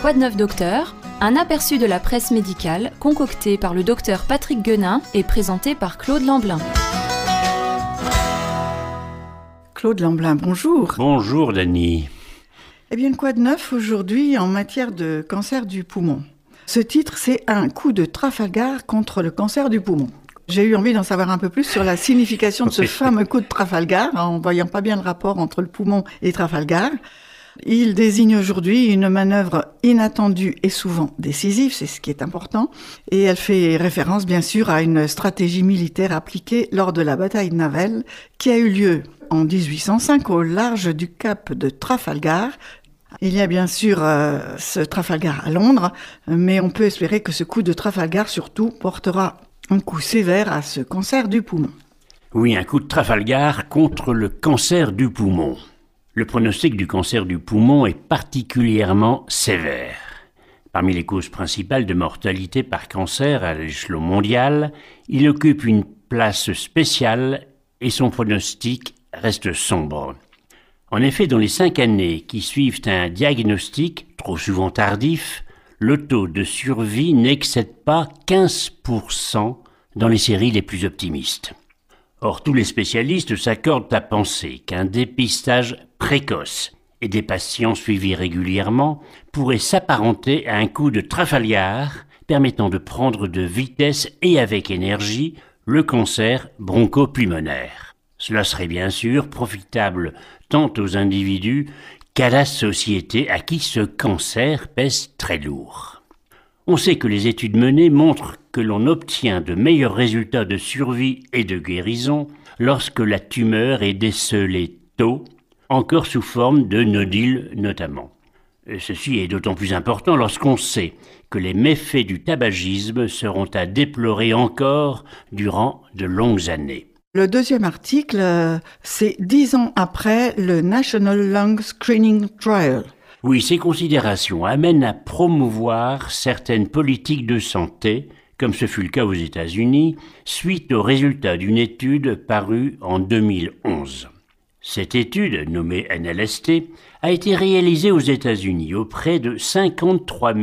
Quoi de neuf docteur? Un aperçu de la presse médicale concocté par le docteur Patrick Guenin et présenté par Claude Lamblin. Claude Lamblin, bonjour. Bonjour Dany. Eh bien, quoi de neuf aujourd'hui en matière de cancer du poumon? Ce titre, c'est Un coup de Trafalgar contre le cancer du poumon. J'ai eu envie d'en savoir un peu plus sur la signification de ce fameux coup de Trafalgar, en voyant pas bien le rapport entre le poumon et Trafalgar. Il désigne aujourd'hui une manœuvre inattendue et souvent décisive, c'est ce qui est important, et elle fait référence bien sûr à une stratégie militaire appliquée lors de la bataille navale qui a eu lieu en 1805 au large du cap de Trafalgar. Il y a bien sûr euh, ce Trafalgar à Londres, mais on peut espérer que ce coup de Trafalgar surtout portera un coup sévère à ce cancer du poumon. Oui, un coup de Trafalgar contre le cancer du poumon. Le pronostic du cancer du poumon est particulièrement sévère. Parmi les causes principales de mortalité par cancer à l'échelon mondial, il occupe une place spéciale et son pronostic reste sombre. En effet, dans les cinq années qui suivent un diagnostic, trop souvent tardif, le taux de survie n'excède pas 15% dans les séries les plus optimistes. Or, tous les spécialistes s'accordent à penser qu'un dépistage précoce et des patients suivis régulièrement pourraient s'apparenter à un coup de Trafalgar permettant de prendre de vitesse et avec énergie le cancer bronchopulmonaire. Cela serait bien sûr profitable tant aux individus qu'à la société à qui ce cancer pèse très lourd. On sait que les études menées montrent que l'on obtient de meilleurs résultats de survie et de guérison lorsque la tumeur est décelée tôt, encore sous forme de nodules notamment. Ceci est d'autant plus important lorsqu'on sait que les méfaits du tabagisme seront à déplorer encore durant de longues années. Le deuxième article, euh, c'est dix ans après le National Lung Screening Trial. Oui, ces considérations amènent à promouvoir certaines politiques de santé, comme ce fut le cas aux États-Unis, suite aux résultats d'une étude parue en 2011. Cette étude, nommée NLST, a été réalisée aux États-Unis auprès de 53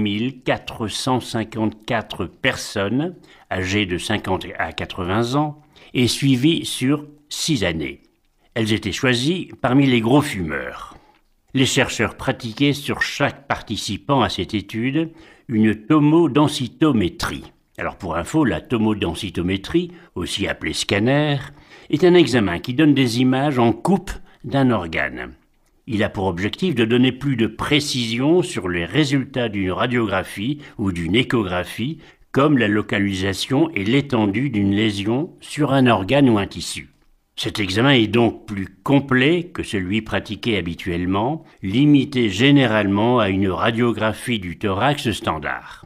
454 personnes âgées de 50 à 80 ans et suivies sur six années. Elles étaient choisies parmi les gros fumeurs. Les chercheurs pratiquaient sur chaque participant à cette étude une tomodensitométrie. Alors pour info, la tomodensitométrie, aussi appelée scanner, est un examen qui donne des images en coupe d'un organe. Il a pour objectif de donner plus de précision sur les résultats d'une radiographie ou d'une échographie, comme la localisation et l'étendue d'une lésion sur un organe ou un tissu. Cet examen est donc plus complet que celui pratiqué habituellement, limité généralement à une radiographie du thorax standard.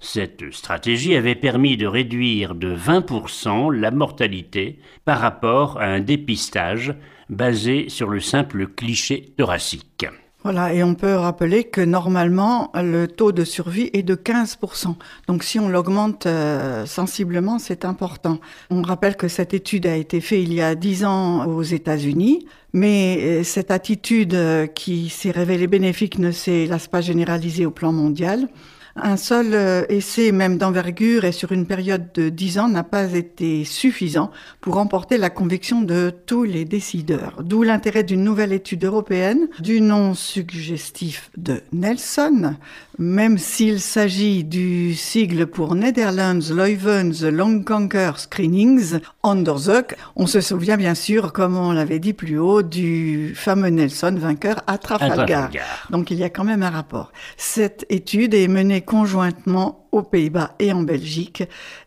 Cette stratégie avait permis de réduire de 20% la mortalité par rapport à un dépistage basé sur le simple cliché thoracique. Voilà, et on peut rappeler que normalement, le taux de survie est de 15%. Donc si on l'augmente euh, sensiblement, c'est important. On rappelle que cette étude a été faite il y a 10 ans aux États-Unis, mais euh, cette attitude euh, qui s'est révélée bénéfique ne s'est, pas, généralisée au plan mondial. Un seul euh, essai, même d'envergure et sur une période de dix ans, n'a pas été suffisant pour remporter la conviction de tous les décideurs. D'où l'intérêt d'une nouvelle étude européenne du nom suggestif de Nelson, même s'il s'agit du sigle pour Netherlands Leuvens Long Cancer Screenings, Onderzoek. On se souvient bien sûr, comme on l'avait dit plus haut, du fameux Nelson vainqueur à Trafalgar. Donc il y a quand même un rapport. Cette étude est menée conjointement aux Pays-Bas et en Belgique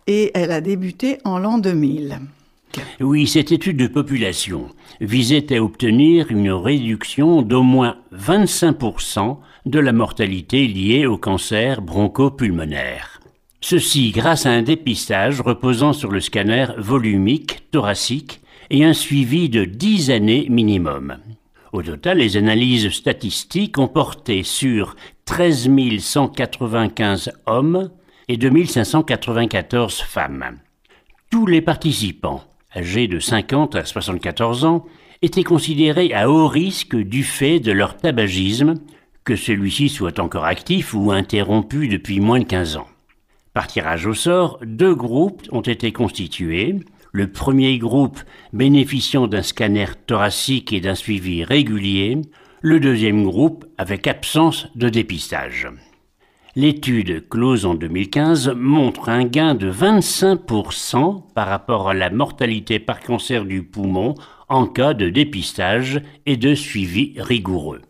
et elle a débuté en l'an 2000. Oui, cette étude de population visait à obtenir une réduction d'au moins 25% de la mortalité liée au cancer bronchopulmonaire. Ceci grâce à un dépistage reposant sur le scanner volumique thoracique et un suivi de 10 années minimum. Au total, les analyses statistiques ont porté sur 13 195 hommes et 2 594 femmes. Tous les participants, âgés de 50 à 74 ans, étaient considérés à haut risque du fait de leur tabagisme, que celui-ci soit encore actif ou interrompu depuis moins de 15 ans. Par tirage au sort, deux groupes ont été constitués. Le premier groupe bénéficiant d'un scanner thoracique et d'un suivi régulier, le deuxième groupe avec absence de dépistage. L'étude close en 2015 montre un gain de 25% par rapport à la mortalité par cancer du poumon en cas de dépistage et de suivi rigoureux.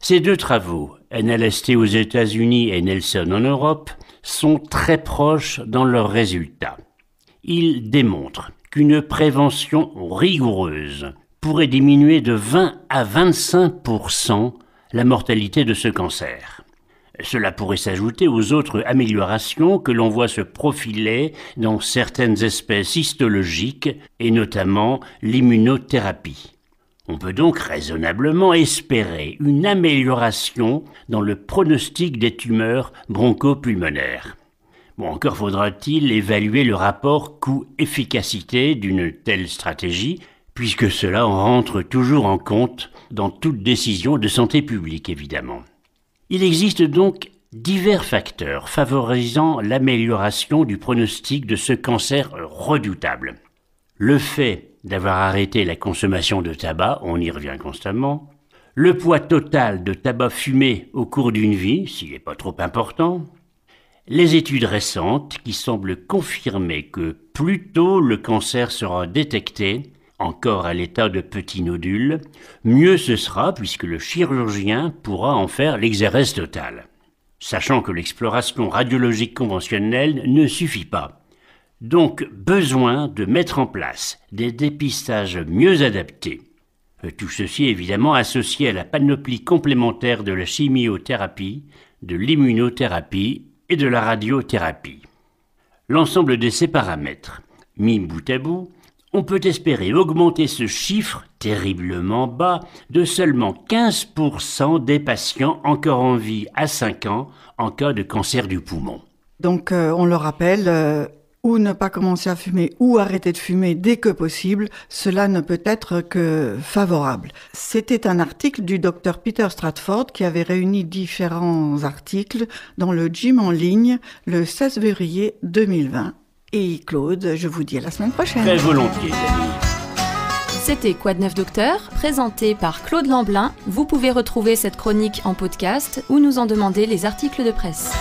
Ces deux travaux, NLST aux États-Unis et Nelson en Europe, sont très proches dans leurs résultats. Ils démontrent qu'une prévention rigoureuse pourrait diminuer de 20 à 25% la mortalité de ce cancer. Cela pourrait s'ajouter aux autres améliorations que l'on voit se profiler dans certaines espèces histologiques et notamment l'immunothérapie. On peut donc raisonnablement espérer une amélioration dans le pronostic des tumeurs bronchopulmonaires. Encore faudra-t-il évaluer le rapport coût-efficacité d'une telle stratégie, puisque cela rentre toujours en compte dans toute décision de santé publique, évidemment. Il existe donc divers facteurs favorisant l'amélioration du pronostic de ce cancer redoutable. Le fait d'avoir arrêté la consommation de tabac, on y revient constamment, le poids total de tabac fumé au cours d'une vie, s'il n'est pas trop important, les études récentes qui semblent confirmer que plus tôt le cancer sera détecté, encore à l'état de petits nodules, mieux ce sera puisque le chirurgien pourra en faire l'exérèse totale. Sachant que l'exploration radiologique conventionnelle ne suffit pas. Donc besoin de mettre en place des dépistages mieux adaptés. Euh, tout ceci évidemment associé à la panoplie complémentaire de la chimiothérapie, de l'immunothérapie et de la radiothérapie. L'ensemble de ces paramètres, mis bout à bout, on peut espérer augmenter ce chiffre terriblement bas de seulement 15% des patients encore en vie à 5 ans en cas de cancer du poumon. Donc euh, on le rappelle, euh, ou ne pas commencer à fumer ou arrêter de fumer dès que possible, cela ne peut être que favorable. C'était un article du docteur Peter Stratford qui avait réuni différents articles dans le gym en ligne le 16 février 2020. Et Claude, je vous dis à la semaine prochaine. Très volontiers, C'était Quoi de neuf docteur, présenté par Claude Lamblin. Vous pouvez retrouver cette chronique en podcast ou nous en demander les articles de presse.